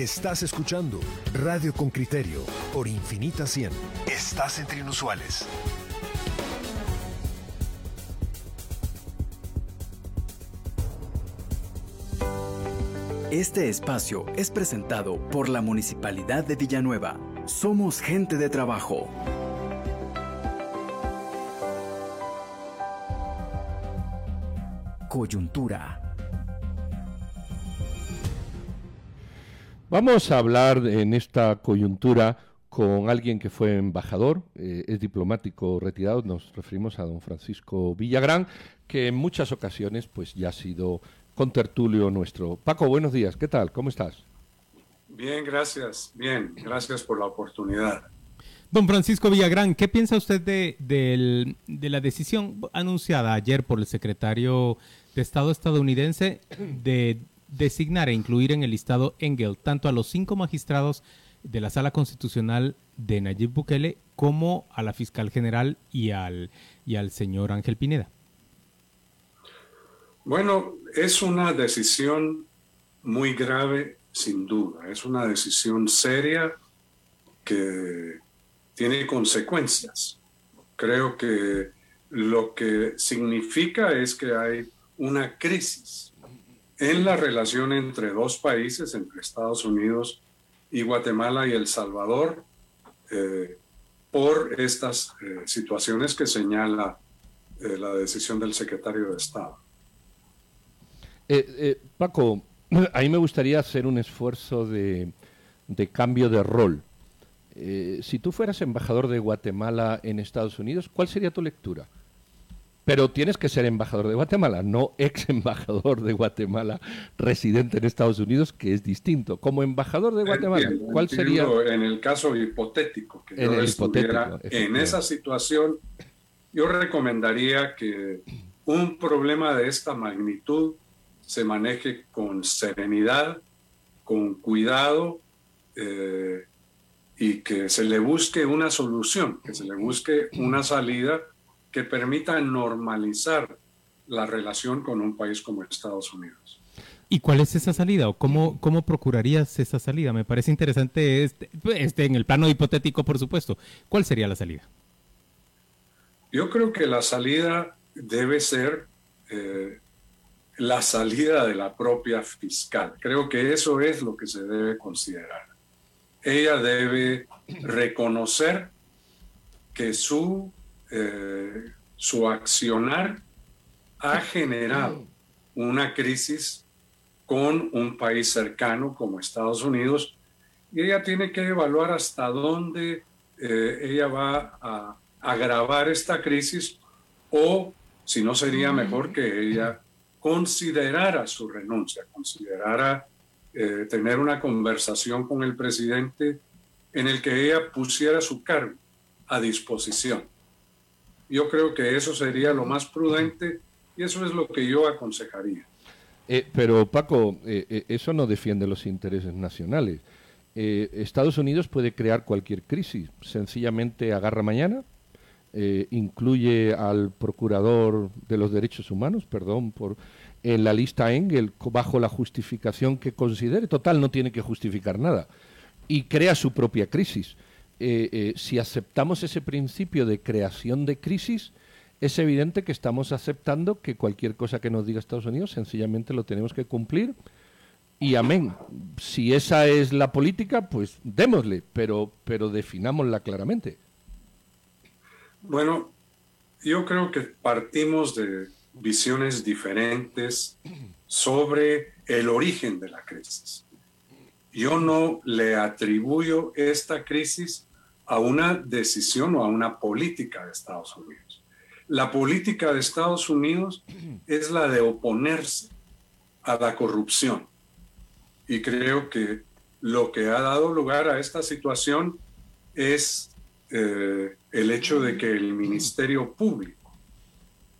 Estás escuchando Radio con Criterio por Infinita 100. Estás entre inusuales. Este espacio es presentado por la Municipalidad de Villanueva. Somos gente de trabajo. Coyuntura. Vamos a hablar en esta coyuntura con alguien que fue embajador, eh, es diplomático retirado, nos referimos a don Francisco Villagrán, que en muchas ocasiones pues ya ha sido contertulio nuestro. Paco, buenos días, ¿qué tal? ¿Cómo estás? Bien, gracias. Bien, gracias por la oportunidad. Don Francisco Villagrán, ¿qué piensa usted de, de, la decisión anunciada ayer por el secretario de Estado estadounidense de designar e incluir en el listado Engel tanto a los cinco magistrados de la Sala Constitucional de Nayib Bukele como a la fiscal general y al, y al señor Ángel Pineda? Bueno, es una decisión muy grave, sin duda. Es una decisión seria que tiene consecuencias. Creo que lo que significa es que hay una crisis en la relación entre dos países, entre Estados Unidos y Guatemala y El Salvador, eh, por estas eh, situaciones que señala eh, la decisión del secretario de Estado. Paco, a mí me gustaría hacer un esfuerzo de, cambio de rol. Si tú fueras embajador de Guatemala en Estados Unidos, ¿cuál sería tu lectura? Pero tienes que ser embajador de Guatemala, no ex embajador de Guatemala residente en Estados Unidos, que es distinto. Como embajador de Guatemala, ¿cuál sería? En el caso hipotético que yo estuviera en esa situación, yo recomendaría que un problema de esta magnitud se maneje con serenidad, con cuidado eh, y que se le busque una solución, que se le busque una salida que permita normalizar la relación con un país como Estados Unidos. ¿Y cuál es esa salida o cómo, cómo procurarías esa salida? Me parece interesante este, este, en el plano hipotético, por supuesto. ¿Cuál sería la salida? Yo creo que la salida debe ser eh, la salida de la propia fiscal. Creo que eso es lo que se debe considerar. Ella debe reconocer que su, eh, su accionar ha generado una crisis con un país cercano como Estados Unidos y ella tiene que evaluar hasta dónde eh, ella va a agravar esta crisis o si no sería mejor que ella considerara su renuncia, considerara eh, tener una conversación con el presidente en el que ella pusiera su cargo a disposición. Yo creo que eso sería lo más prudente y eso es lo que yo aconsejaría. Eh, pero Paco, eh, eso no defiende los intereses nacionales. Estados Unidos puede crear cualquier crisis, sencillamente agarra mañana, eh, incluye al procurador de los derechos humanos, perdón, por en la lista Engel bajo la justificación que considere. Total, no tiene que justificar nada. Y crea su propia crisis. Eh, eh, si aceptamos ese principio de creación de crisis, es evidente que estamos aceptando que cualquier cosa que nos diga Estados Unidos sencillamente lo tenemos que cumplir y amén. Si esa es la política, pues démosle, pero, pero definámosla claramente. Bueno, yo creo que partimos de visiones diferentes sobre el origen de la crisis. Yo no le atribuyo esta crisis a una decisión o a una política de Estados Unidos. La política de Estados Unidos es la de oponerse a la corrupción. Y creo que lo que ha dado lugar a esta situación es eh, el hecho de que el Ministerio Público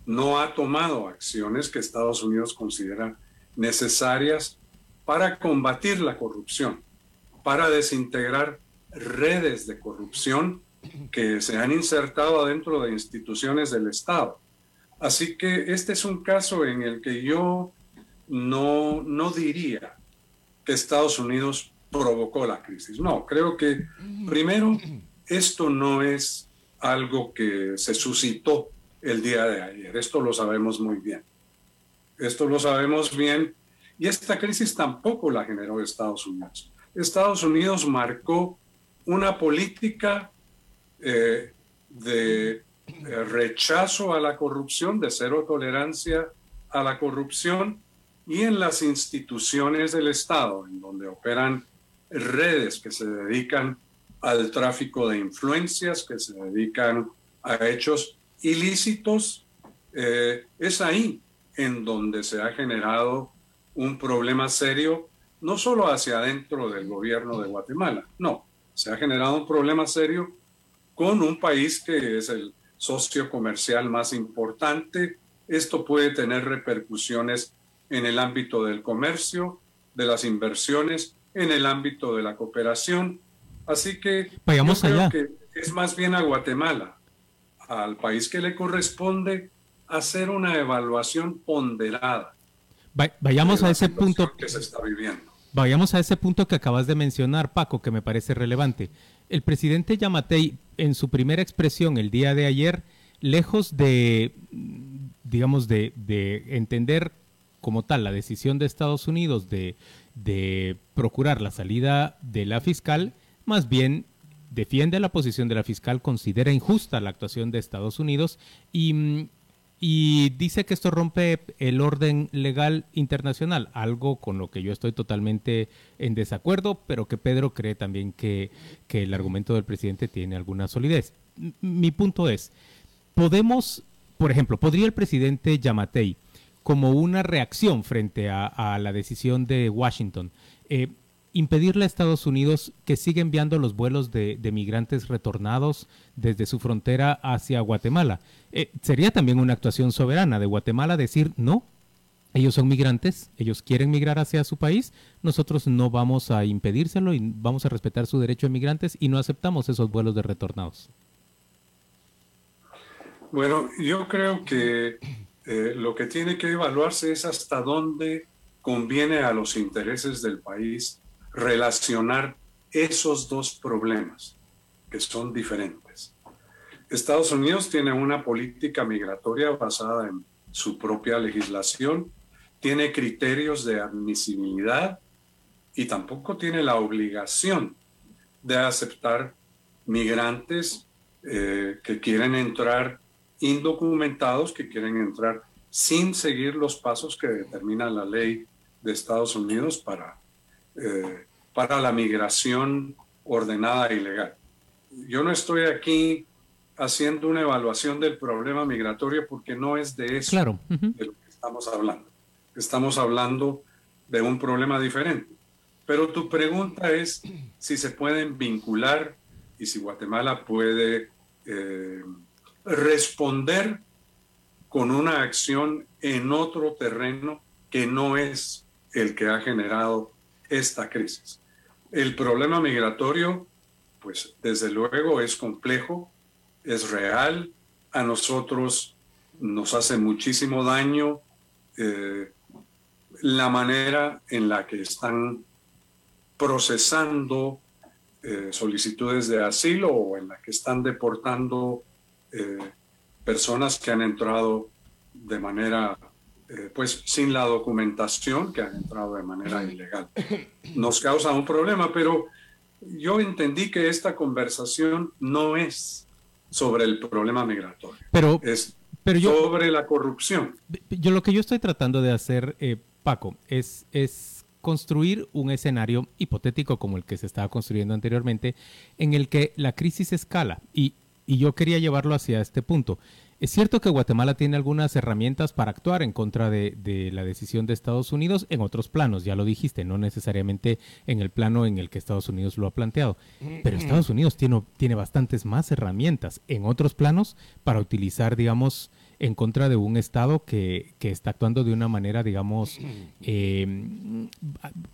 no ha tomado acciones que Estados Unidos considera necesarias para combatir la corrupción, para desintegrar redes de corrupción que se han insertado dentro de instituciones del Estado. Así que este es un caso en el que yo no, no diría que Estados Unidos provocó la crisis. No, creo que primero esto no es algo que se suscitó el día de ayer, esto lo sabemos muy bien. Esto lo sabemos bien y esta crisis tampoco la generó Estados Unidos. Estados Unidos marcó una política eh, de eh, rechazo a la corrupción, de cero tolerancia a la corrupción y en las instituciones del Estado, en donde operan redes que se dedican al tráfico de influencias, que se dedican a hechos ilícitos, eh, es ahí en donde se ha generado un problema serio, no solo hacia adentro del gobierno de Guatemala, no, se ha generado un problema serio con un país que es el socio comercial más importante. Esto puede tener repercusiones en el ámbito del comercio, de las inversiones, en el ámbito de la cooperación. Así que Vayamos yo creo allá. que es más bien a Guatemala, al país que le corresponde hacer una evaluación ponderada. Va- vayamos a ese punto que se está viviendo. Vayamos a ese punto que acabas de mencionar, Paco, que me parece relevante. El presidente Yamatei, en su primera expresión el día de ayer, lejos de, digamos, de, de entender como tal la decisión de Estados Unidos de, de procurar la salida de la fiscal, más bien defiende la posición de la fiscal, considera injusta la actuación de Estados Unidos y, mm, y dice que esto rompe el orden legal internacional, algo con lo que yo estoy totalmente en desacuerdo, pero que Pedro cree también que, que el argumento del presidente tiene alguna solidez. Mi punto es, podemos, por ejemplo, ¿podría el presidente Yamatei, como una reacción frente a, a la decisión de Washington, eh, impedirle a Estados Unidos que siga enviando los vuelos de, migrantes retornados desde su frontera hacia Guatemala? Eh, sería también una actuación soberana de Guatemala decir no. Ellos son migrantes, ellos quieren migrar hacia su país, nosotros no vamos a impedírselo y vamos a respetar su derecho de migrantes y no aceptamos esos vuelos de retornados. Bueno, yo creo que eh, lo que tiene que evaluarse es hasta dónde conviene a los intereses del país relacionar esos dos problemas, que son diferentes. Estados Unidos tiene una política migratoria basada en su propia legislación, tiene criterios de admisibilidad y tampoco tiene la obligación de aceptar migrantes eh, que quieren entrar indocumentados, que quieren entrar sin seguir los pasos que determina la ley de Estados Unidos para, eh, para la migración ordenada y legal. Yo no estoy aquí haciendo una evaluación del problema migratorio porque no es de eso Claro. de lo que estamos hablando. Estamos hablando de un problema diferente. Pero tu pregunta es si se pueden vincular y si Guatemala puede eh, responder con una acción en otro terreno que no es el que ha generado esta crisis. El problema migratorio, pues desde luego es complejo, es real, a nosotros nos hace muchísimo daño eh, la manera en la que están procesando eh, solicitudes de asilo o en la que están deportando eh, personas que han entrado de manera, eh, pues sin la documentación, que han entrado de manera ilegal. Nos causa un problema, pero yo entendí que esta conversación no es sobre el problema migratorio, Pero, es pero yo, sobre la corrupción. yo lo que yo estoy tratando de hacer, eh, Paco, es, es construir un escenario hipotético como el que se estaba construyendo anteriormente, en el que la crisis escala. Y, y yo quería llevarlo hacia este punto. Es cierto que Guatemala tiene algunas herramientas para actuar en contra de, de la decisión de Estados Unidos en otros planos, ya lo dijiste, no necesariamente en el plano en el que Estados Unidos lo ha planteado. Pero Estados Unidos tiene, tiene bastantes más herramientas en otros planos para utilizar, digamos, en contra de un Estado que, que está actuando de una manera, digamos, eh,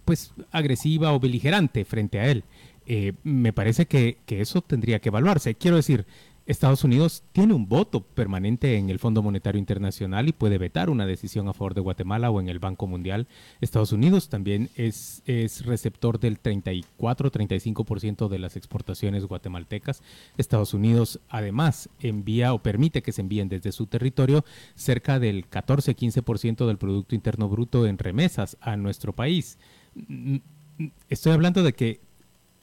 pues agresiva o beligerante frente a él. Eh, me parece que, que eso tendría que evaluarse. Quiero decir, Estados Unidos tiene un voto permanente en el Fondo Monetario Internacional y puede vetar una decisión a favor de Guatemala o en el Banco Mundial. Estados Unidos también es, es receptor del 34-35% de las exportaciones guatemaltecas. Estados Unidos además envía o permite que se envíen desde su territorio cerca del 14-15% del Producto Interno Bruto en remesas a nuestro país. Estoy hablando de que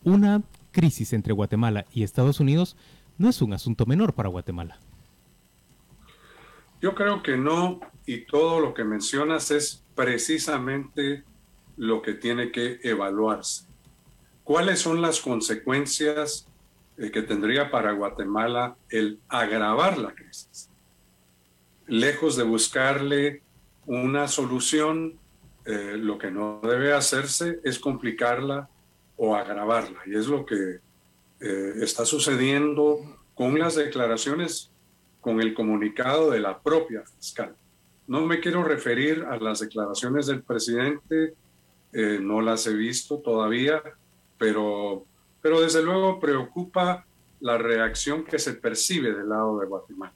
una crisis entre Guatemala y Estados Unidos no es un asunto menor para Guatemala. Yo creo que no, y todo lo que mencionas es precisamente lo que tiene que evaluarse. ¿Cuáles son las consecuencias eh, que tendría para Guatemala el agravar la crisis? Lejos de buscarle una solución, eh, lo que no debe hacerse es complicarla o agravarla. Y es lo que eh, está sucediendo con las declaraciones, con el comunicado de la propia fiscal. No me quiero referir a las declaraciones del presidente, eh, no las he visto todavía, pero, pero desde luego preocupa la reacción que se percibe del lado de Guatemala.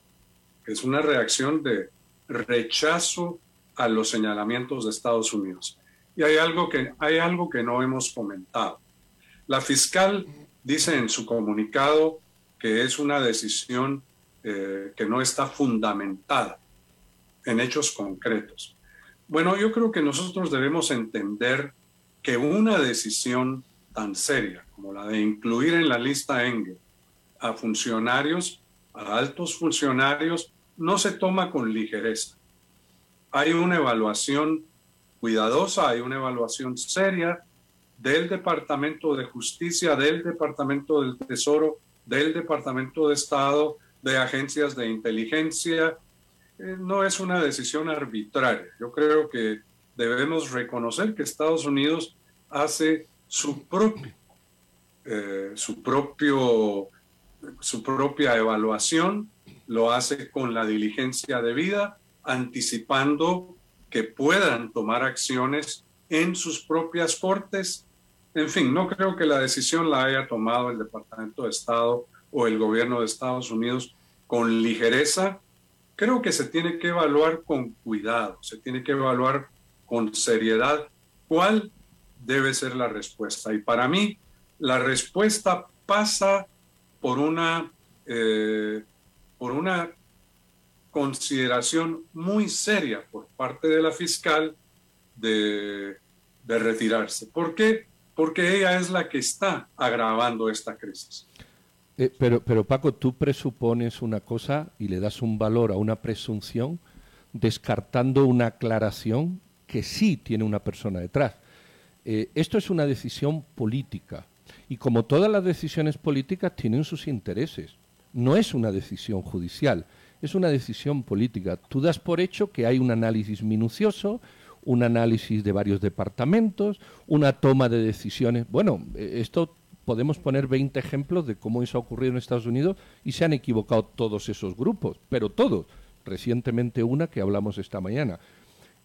Es una reacción de rechazo a los señalamientos de Estados Unidos. Y hay algo que, hay algo que no hemos comentado. La fiscal dice en su comunicado que es una decisión eh, que no está fundamentada en hechos concretos. Bueno, yo creo que nosotros debemos entender que una decisión tan seria como la de incluir en la lista Engel a funcionarios, a altos funcionarios, no se toma con ligereza. Hay una evaluación cuidadosa, hay una evaluación seria del Departamento de Justicia, del Departamento del Tesoro, del Departamento de Estado, de agencias de inteligencia. Eh, no es una decisión arbitraria. Yo creo que debemos reconocer que Estados Unidos hace su propio, eh, su propio, su propia evaluación, lo hace con la diligencia debida, anticipando que puedan tomar acciones en sus propias cortes en fin, no creo que la decisión la haya tomado el Departamento de Estado o el gobierno de Estados Unidos con ligereza. Creo que se tiene que evaluar con cuidado, se tiene que evaluar con seriedad cuál debe ser la respuesta. Y para mí, la respuesta pasa por una, eh, por una consideración muy seria por parte de la fiscal de, de retirarse. ¿Por qué? Porque ella es la que está agravando esta crisis. Eh, pero, pero Paco, tú presupones una cosa y le das un valor a una presunción descartando una aclaración que sí tiene una persona detrás. Eh, esto es una decisión política y como todas las decisiones políticas tienen sus intereses. No es una decisión judicial, es una decisión política. Tú das por hecho que hay un análisis minucioso, un análisis de varios departamentos, una toma de decisiones. Bueno, eh, esto podemos poner 20 ejemplos de cómo eso ha ocurrido en Estados Unidos y se han equivocado todos esos grupos, pero todos. Recientemente una que hablamos esta mañana.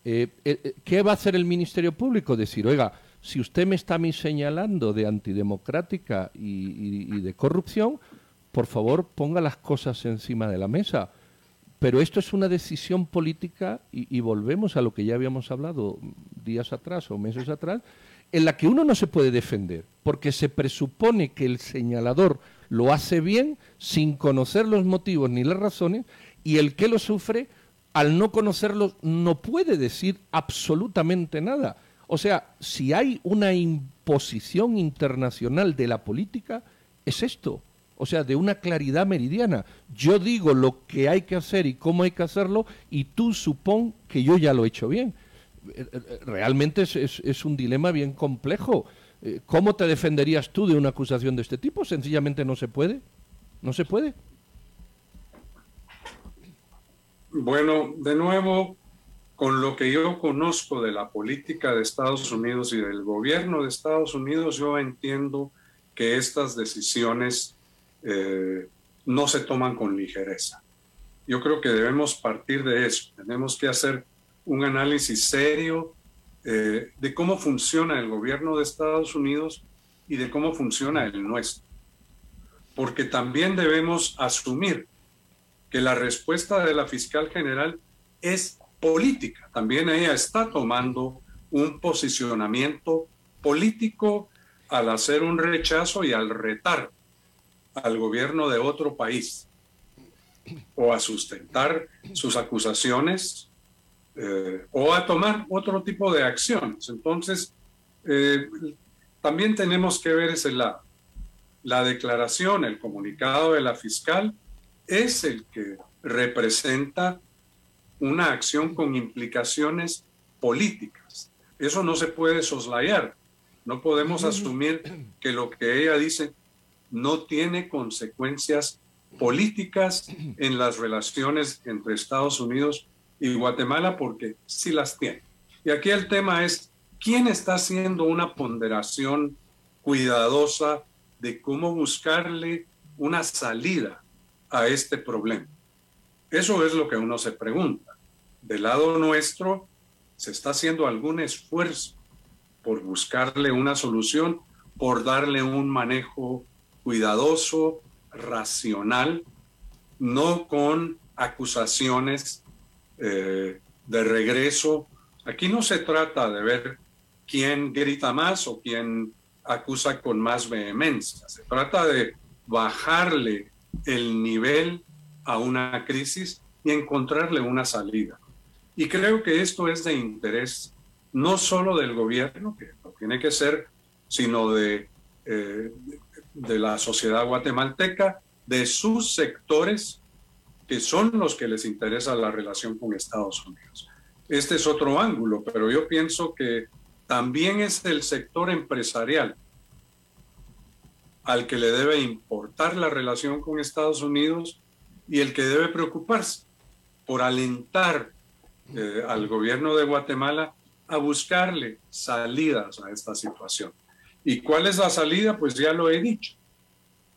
Eh, eh, ¿Qué va a hacer el Ministerio Público? Decir, oiga, si usted me está señalando de antidemocrática y de corrupción, por favor ponga las cosas encima de la mesa pero esto es una decisión política y, volvemos a lo que ya habíamos hablado días atrás o meses atrás, en la que uno no se puede defender, porque se presupone que el señalador lo hace bien sin conocer los motivos ni las razones y el que lo sufre, al no conocerlos, no puede decir absolutamente nada. O sea, si hay una imposición internacional de la política, es esto o sea, de una claridad meridiana. Yo digo lo que hay que hacer y cómo hay que hacerlo y tú supón que yo ya lo he hecho bien. Eh, eh, realmente es, un dilema bien complejo. Eh, ¿Cómo te defenderías tú de una acusación de este tipo? Sencillamente no se puede. No se puede. Bueno, de nuevo, con lo que yo conozco de la política de Estados Unidos y del gobierno de Estados Unidos, yo entiendo que estas decisiones eh, no se toman con ligereza. Yo creo que debemos partir de eso. Tenemos que hacer un análisis serio eh, de cómo funciona el gobierno de Estados Unidos y de cómo funciona el nuestro. porque también debemos asumir que la respuesta de la fiscal general es política. También ella está tomando un posicionamiento político al hacer un rechazo y al retar al gobierno de otro país o a sustentar sus acusaciones eh, o a tomar otro tipo de acciones. Entonces, eh, también tenemos que ver ese lado. La declaración, el comunicado de la fiscal es el que representa una acción con implicaciones políticas. Eso no se puede soslayar. No podemos asumir que lo que ella dice no tiene consecuencias políticas en las relaciones entre Estados Unidos y Guatemala, porque sí las tiene. Y aquí el tema es, ¿quién está haciendo una ponderación cuidadosa de cómo buscarle una salida a este problema? Eso es lo que uno se pregunta. Del lado nuestro, ¿se está haciendo algún esfuerzo por buscarle una solución, por darle un manejo cuidadoso, racional, no con acusaciones eh, de regreso. Aquí no se trata de ver quién grita más o quién acusa con más vehemencia. Se trata de bajarle el nivel a una crisis y encontrarle una salida. Y creo que esto es de interés no solo del gobierno, que no tiene que ser, sino de, eh, de la sociedad guatemalteca, de sus sectores, que son los que les interesa la relación con Estados Unidos. Este es otro ángulo, pero yo pienso que también es el sector empresarial al que le debe importar la relación con Estados Unidos y el que debe preocuparse por alentar eh, al gobierno de Guatemala a buscarle salidas a esta situación. ¿Y cuál es la salida? Pues ya lo he dicho.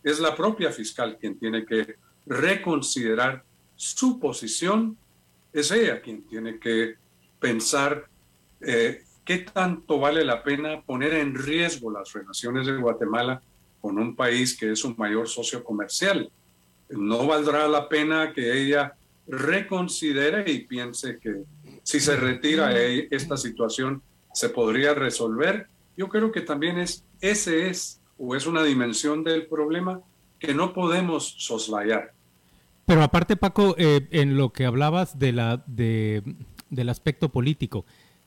Es la propia fiscal quien tiene que reconsiderar su posición. Es ella quien tiene que pensar eh, qué tanto vale la pena poner en riesgo las relaciones de Guatemala con un país que es un mayor socio comercial. No valdrá la pena que ella reconsidere y piense que si se retira esta situación se podría resolver yo creo que también es, ese es, o es una dimensión del problema que no podemos soslayar. Pero aparte, Paco, eh, en lo que hablabas de la, de, del aspecto político,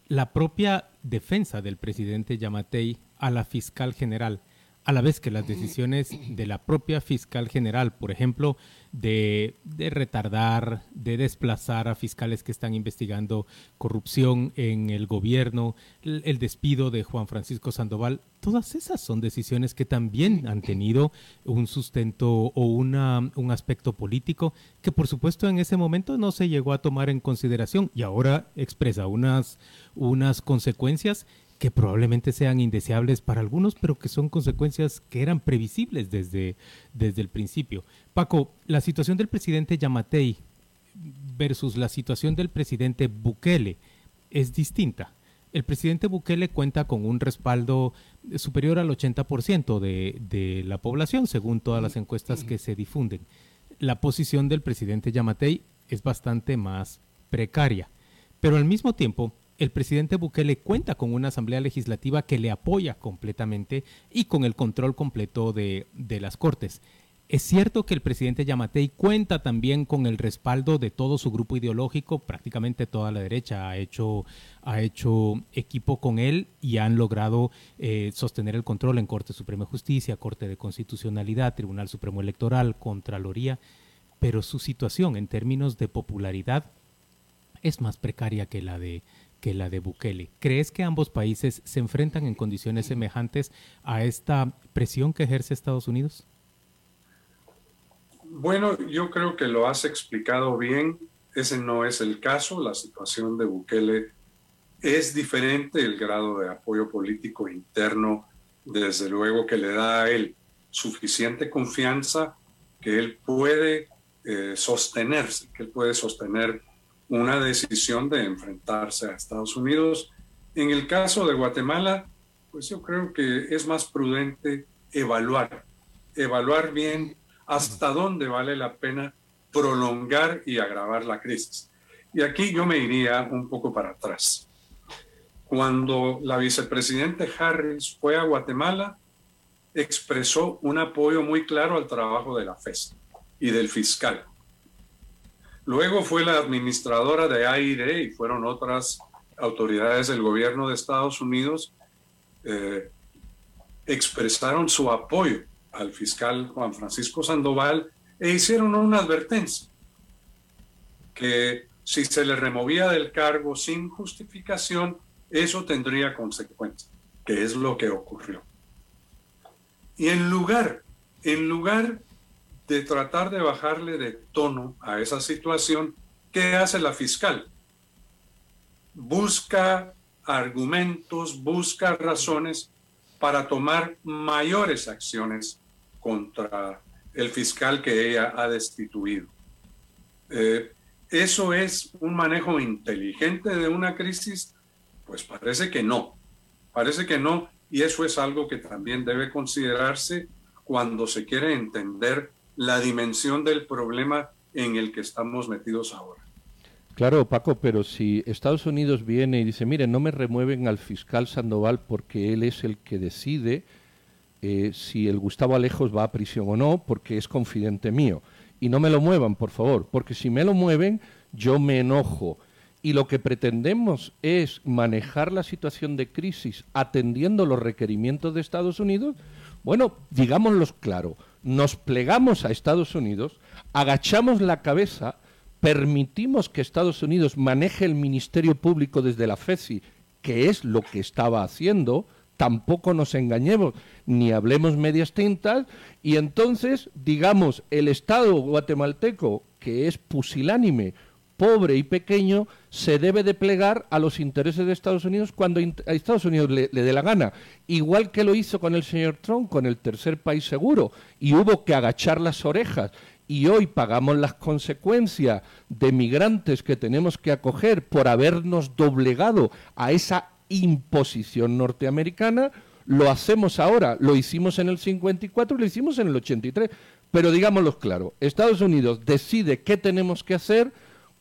la propia defensa del presidente Yamatei a la fiscal general, a la vez que las decisiones de la propia fiscal general, por ejemplo, de, retardar, de desplazar a fiscales que están investigando corrupción en el gobierno, el, despido de Juan Francisco Sandoval, todas esas son decisiones que también han tenido un sustento o una, un aspecto político que por supuesto en ese momento no se llegó a tomar en consideración y ahora expresa unas, unas consecuencias que probablemente sean indeseables para algunos, pero que son consecuencias que eran previsibles desde, desde el principio. Paco, la situación del presidente Yamatei versus la situación del presidente Bukele es distinta. El presidente Bukele cuenta con un respaldo superior al 80% de, de la población, según todas las encuestas que se difunden. La posición del presidente Yamatei es bastante más precaria, pero al mismo tiempo el presidente Bukele cuenta con una asamblea legislativa que le apoya completamente y con el control completo de, las Cortes. Es cierto que el presidente Yamatei cuenta también con el respaldo de todo su grupo ideológico, prácticamente toda la derecha ha hecho, ha hecho equipo con él y han logrado eh, sostener el control en Corte Suprema de Justicia, Corte de Constitucionalidad, Tribunal Supremo Electoral, Contraloría, pero su situación en términos de popularidad es más precaria que la de, que la de Bukele. ¿Crees que ambos países se enfrentan en condiciones semejantes a esta presión que ejerce Estados Unidos? Bueno, yo creo que lo has explicado bien. Ese no es el caso. La situación de Bukele es diferente. El grado de apoyo político interno, desde luego que le da a él suficiente confianza que él puede eh, sostenerse, que él puede sostener una decisión de enfrentarse a Estados Unidos. En el caso de Guatemala, pues yo creo que es más prudente evaluar evaluar bien hasta dónde vale la pena prolongar y agravar la crisis. Y aquí yo me iría un poco para atrás. Cuando la vicepresidente Harris fue a Guatemala, expresó un apoyo muy claro al trabajo de la FES y del fiscal. Luego fue la administradora de AID y fueron otras autoridades del gobierno de Estados Unidos eh, expresaron su apoyo al fiscal Juan Francisco Sandoval e hicieron una advertencia que si se le removía del cargo sin justificación, eso tendría consecuencias, que es lo que ocurrió. Y en lugar, en lugar de tratar de bajarle de tono a esa situación, ¿qué hace la fiscal? Busca argumentos, busca razones para tomar mayores acciones contra el fiscal que ella ha destituido. Eh, ¿Eso es un manejo inteligente de una crisis? Pues parece que no, parece que no, y eso es algo que también debe considerarse cuando se quiere entender la dimensión del problema en el que estamos metidos ahora. Claro, Paco, pero si Estados Unidos viene y dice, mire, no me remueven al fiscal Sandoval porque él es el que decide eh, si el Gustavo Alejos va a prisión o no, porque es confidente mío. Y no me lo muevan, por favor, porque si me lo mueven, yo me enojo. Y lo que pretendemos es manejar la situación de crisis atendiendo los requerimientos de Estados Unidos. Bueno, digámoslo claro, nos plegamos a Estados Unidos, agachamos la cabeza, permitimos que Estados Unidos maneje el Ministerio Público desde la FECI, que es lo que estaba haciendo, tampoco nos engañemos, ni hablemos medias tintas, y entonces, digamos, el Estado guatemalteco, que es pusilánime, pobre y pequeño, se debe de plegar a los intereses de Estados Unidos cuando a Estados Unidos le, dé la gana. Igual que lo hizo con el señor Trump, con el tercer país seguro, y hubo que agachar las orejas y hoy pagamos las consecuencias de migrantes que tenemos que acoger por habernos doblegado a esa imposición norteamericana, lo hacemos ahora, lo hicimos en el 54 lo hicimos en el 83. Pero digámoslo claro, Estados Unidos decide qué tenemos que hacer,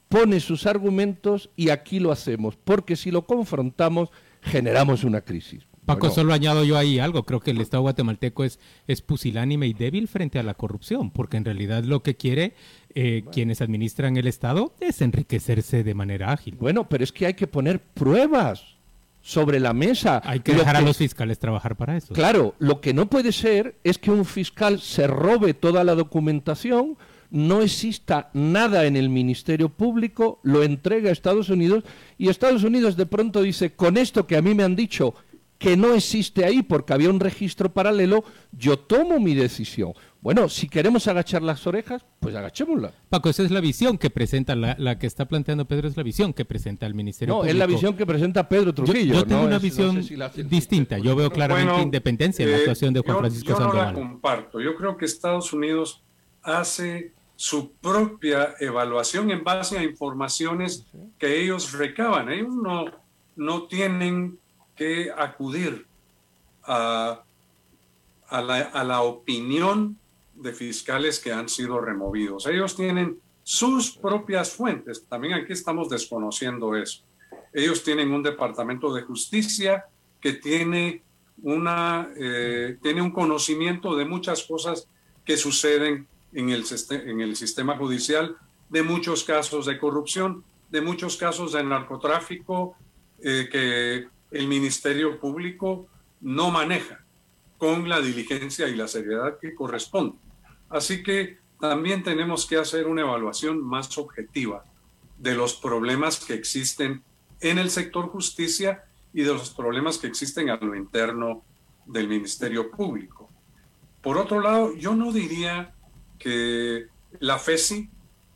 pone sus argumentos y aquí lo hacemos, porque si lo confrontamos generamos una crisis. Paco, solo añado yo ahí algo. Creo que el Estado guatemalteco es, es pusilánime y débil frente a la corrupción, porque en realidad lo que quiere eh, quienes administran el Estado es enriquecerse de manera ágil. Bueno, pero es que hay que poner pruebas sobre la mesa. Hay que dejar a los fiscales trabajar para eso. Claro, lo que no puede ser es que un fiscal se robe toda la documentación, no exista nada en el Ministerio Público, lo entrega a Estados Unidos y Estados Unidos de pronto dice, con esto que a mí me han dicho que no existe ahí porque había un registro paralelo, yo tomo mi decisión. Bueno, si queremos agachar las orejas, pues agachémosla. Paco, esa es la visión que presenta, la, que está planteando Pedro es la visión que presenta el Ministerio no, Público. es la visión que presenta Pedro Trujillo. Yo, tengo una visión distinta. Yo veo claramente independencia en la actuación de Juan Francisco yo Sandoval. Yo no la comparto. Yo creo que Estados Unidos hace su propia evaluación en base a informaciones que ellos recaban. Ellos no, no tienen que acudir a, la, opinión de fiscales que han sido removidos. Ellos tienen sus propias fuentes. También aquí estamos desconociendo eso. Ellos tienen un departamento de justicia que tiene, una, eh, tiene un conocimiento de muchas cosas que suceden en el, en el sistema judicial, de muchos casos de corrupción, de muchos casos de narcotráfico eh, que el Ministerio Público no maneja con la diligencia y la seriedad que corresponde. Así que también tenemos que hacer una evaluación más objetiva de los problemas que existen en el sector justicia y de los problemas que existen a lo interno del Ministerio Público. Por otro lado, yo no diría que la FESI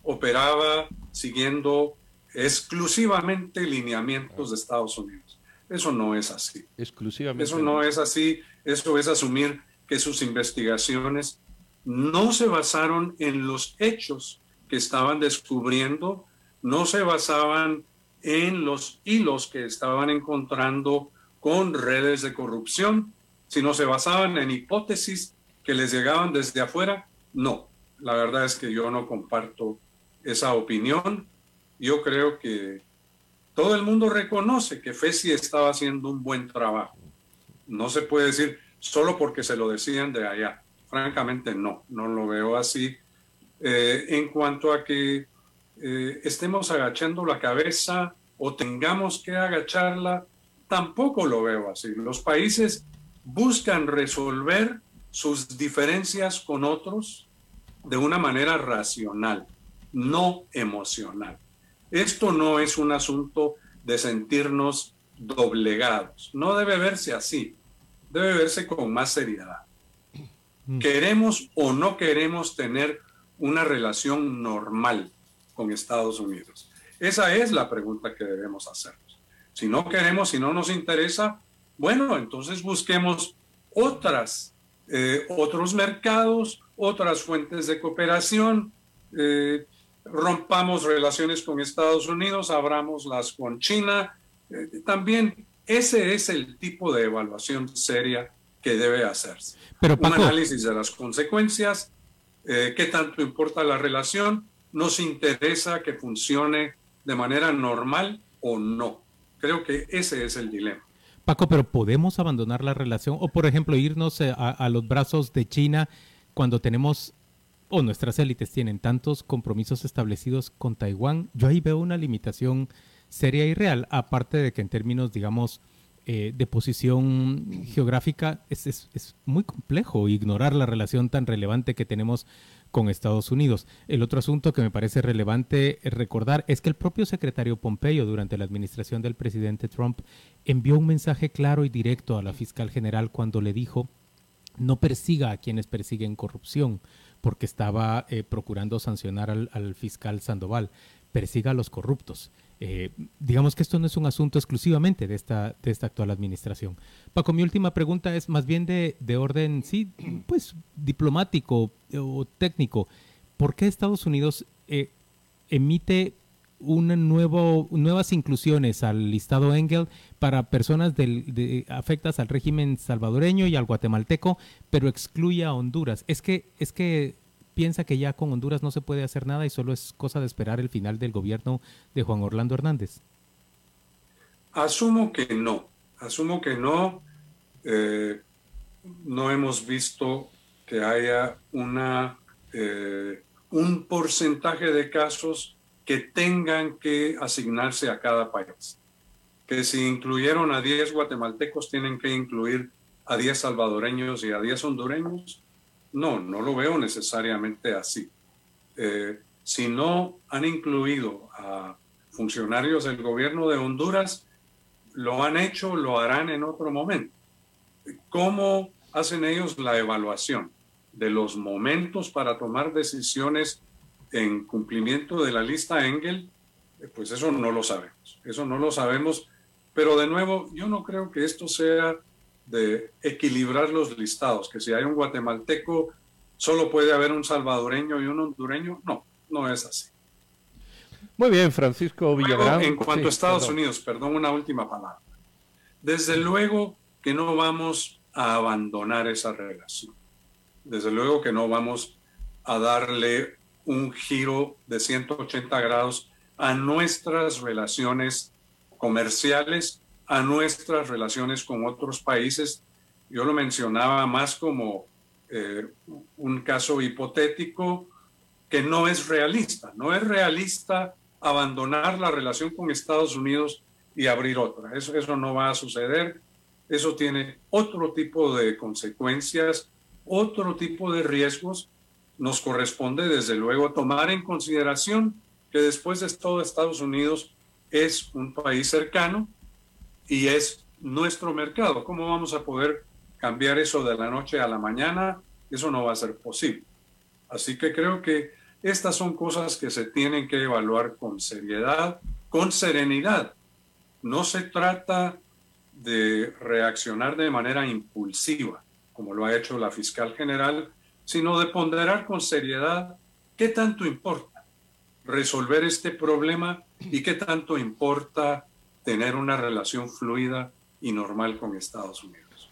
operaba siguiendo exclusivamente lineamientos de Estados Unidos. Eso no es así. Exclusivamente. Eso no es así. Eso es asumir que sus investigaciones no se basaron en los hechos que estaban descubriendo, no se basaban en los hilos que estaban encontrando con redes de corrupción, sino se basaban en hipótesis que les llegaban desde afuera, no. La verdad es que yo no comparto esa opinión. Yo creo que todo el mundo reconoce que FESI estaba haciendo un buen trabajo. No se puede decir solo porque se lo decían de allá. Francamente, no, no lo veo así. Eh, en cuanto a que eh, estemos agachando la cabeza o tengamos que agacharla, tampoco lo veo así. Los países buscan resolver sus diferencias con otros de una manera racional, no emocional. Esto no es un asunto de sentirnos doblegados. No debe verse así. Debe verse con más seriedad. Mm. ¿Queremos o no queremos tener una relación normal con Estados Unidos? Esa es la pregunta que debemos hacernos. Si no queremos, si no nos interesa, bueno, entonces busquemos otras, eh, otros mercados, otras fuentes de cooperación, eh, rompamos relaciones con Estados Unidos, abramos las con China. Eh, también ese es el tipo de evaluación seria que debe hacerse. Pero, Un análisis de las consecuencias, qué tanto importa la relación, nos interesa que funcione de manera normal o no. Creo que ese es el dilema. Paco, pero ¿podemos abandonar la relación o, por ejemplo, irnos eh, a, los brazos de China cuando tenemos o nuestras élites tienen tantos compromisos establecidos con Taiwán? Yo ahí veo una limitación seria y real, aparte de que en términos, digamos, eh, de posición geográfica es, es, muy complejo ignorar la relación tan relevante que tenemos con Estados Unidos. El otro asunto que me parece relevante recordar es que el propio secretario Pompeyo durante la administración del presidente Trump envió un mensaje claro y directo a la fiscal general cuando le dijo no persiga a quienes persiguen corrupción, porque estaba eh, procurando sancionar al, fiscal Sandoval, persiga a los corruptos. Eh, digamos que esto no es un asunto exclusivamente de esta, de esta actual administración. Paco, mi última pregunta es más bien de, de orden, sí, pues diplomático o técnico. ¿Por qué Estados Unidos eh, emite una nuevo, nuevas inclusiones al listado Engel para personas del, afectas al régimen salvadoreño y al guatemalteco, pero excluye a Honduras? Es que, es que piensa que ya con Honduras no se puede hacer nada y solo es cosa de esperar el final del gobierno de Juan Orlando Hernández? Asumo que no, asumo que no. Eh, no hemos visto que haya una, eh, un porcentaje de casos que tengan que asignarse a cada país. Que si incluyeron a 10 guatemaltecos, tienen que incluir a 10 salvadoreños y a 10 hondureños. No, no lo veo necesariamente así. Eh, si no han incluido a funcionarios del gobierno de Honduras, lo han hecho, lo harán en otro momento. ¿Cómo hacen ellos la evaluación de los momentos para tomar decisiones en cumplimiento de la lista Engel? Eh, pues eso no lo sabemos. Eso no lo sabemos. Pero de nuevo, yo no creo que esto sea de equilibrar los listados, que si hay un guatemalteco, solo puede haber un salvadoreño y un hondureño. No, no es así. Muy bien, Francisco Villagrán. en cuanto a Estados Unidos, perdón, una última palabra. Desde luego que no vamos a abandonar esa relación. Desde luego que no vamos a darle un giro de 180 grados a nuestras relaciones comerciales a nuestras relaciones con otros países. Yo lo mencionaba más como eh, un caso hipotético que no es realista. No es realista abandonar la relación con Estados Unidos y abrir otra. Eso, eso no va a suceder. Eso tiene otro tipo de consecuencias, otro tipo de riesgos. Nos corresponde, desde luego, tomar en consideración que después de todo Estados Unidos es un país cercano, y es nuestro mercado. ¿Cómo vamos a poder cambiar eso de la noche a la mañana? Eso no va a ser posible. Así que creo que estas son cosas que se tienen que evaluar con seriedad, con serenidad. No se trata de reaccionar de manera impulsiva, como lo ha hecho la fiscal general, sino de ponderar con seriedad qué tanto importa resolver este problema y qué tanto importa tener una relación fluida y normal con Estados Unidos.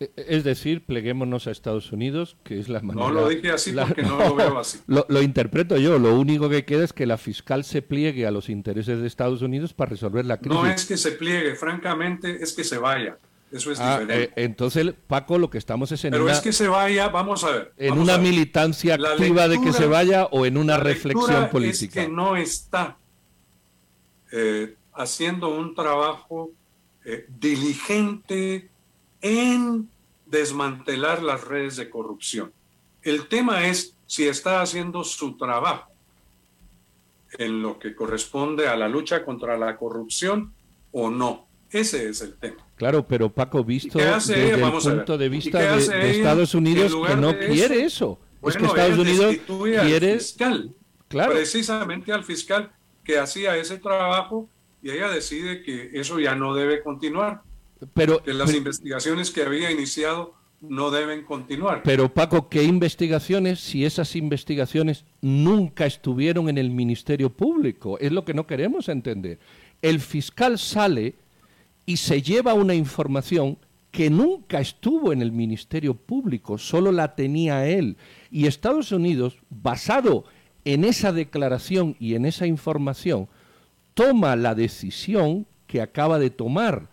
E, es decir, pleguémonos a Estados Unidos, que es la manera... No lo dije así porque no, lo veo así. Lo, interpreto yo. Lo único que queda es que la fiscal se pliegue a los intereses de Estados Unidos para resolver la crisis. No es que se pliegue, francamente, es que se vaya. Eso es ah, diferente. Eh, entonces, Paco, lo que estamos es en Pero es que se vaya, vamos a ver. En una militancia activa de que se vaya o en una reflexión política. Es que no está eh, haciendo un trabajo eh, diligente en desmantelar las redes de corrupción. El tema es si está haciendo su trabajo en lo que corresponde a la lucha contra la corrupción o no. Ese es el tema. Claro, pero Paco, visto desde el punto de vista de, Estados Unidos, que no quiere eso. es que Estados Unidos quiere... Al fiscal, claro. Precisamente al fiscal que hacía ese trabajo y ella decide que eso ya no debe continuar. Pero, que las investigaciones que había iniciado no deben continuar. Pero Paco, ¿qué investigaciones si esas investigaciones nunca estuvieron en el Ministerio Público? Es lo que no queremos entender. El fiscal sale y se lleva una información que nunca estuvo en el Ministerio Público, solo la tenía él. Y Estados Unidos, basado en esa declaración y en esa información, toma la decisión que acaba de tomar.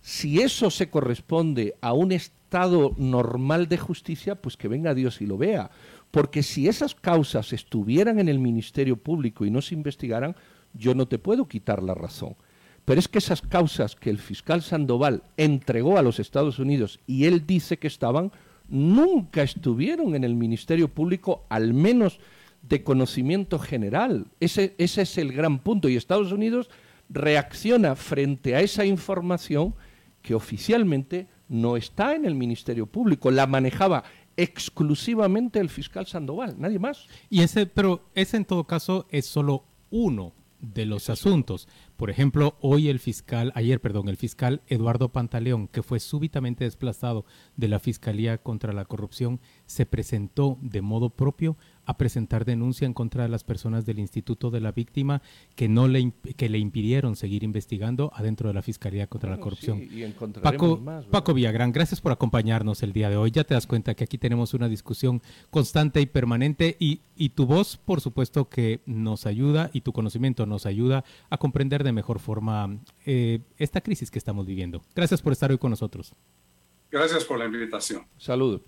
Si eso se corresponde a un estado normal de justicia, pues que venga Dios y lo vea. Porque si esas causas estuvieran en el Ministerio Público y no se investigaran, yo no te puedo quitar la razón. Pero es que esas causas que el fiscal Sandoval entregó a los Estados Unidos y él dice que estaban, nunca estuvieron en el Ministerio Público, al menos de conocimiento general. Ese, ese es el gran punto. Y Estados Unidos reacciona frente a esa información que oficialmente no está en el Ministerio Público. La manejaba exclusivamente el fiscal Sandoval, nadie más. Y ese, pero ese en todo caso es solo uno de los asuntos. Por ejemplo, hoy el fiscal, ayer, perdón, el fiscal Eduardo Pantaleón, que fue súbitamente desplazado de la Fiscalía contra la Corrupción, se presentó de modo propio a presentar denuncia en contra de las personas del Instituto de la Víctima que no le que le impidieron seguir investigando adentro de la Fiscalía contra la Corrupción. Paco, Paco Villagrán, gracias por acompañarnos el día de hoy. Ya te das cuenta que aquí tenemos una discusión constante y permanente y, y tu voz, por supuesto, que nos ayuda y tu conocimiento nos ayuda a comprender de mejor forma eh, esta crisis que estamos viviendo. Gracias por estar hoy con nosotros. Gracias por la invitación. Saludos.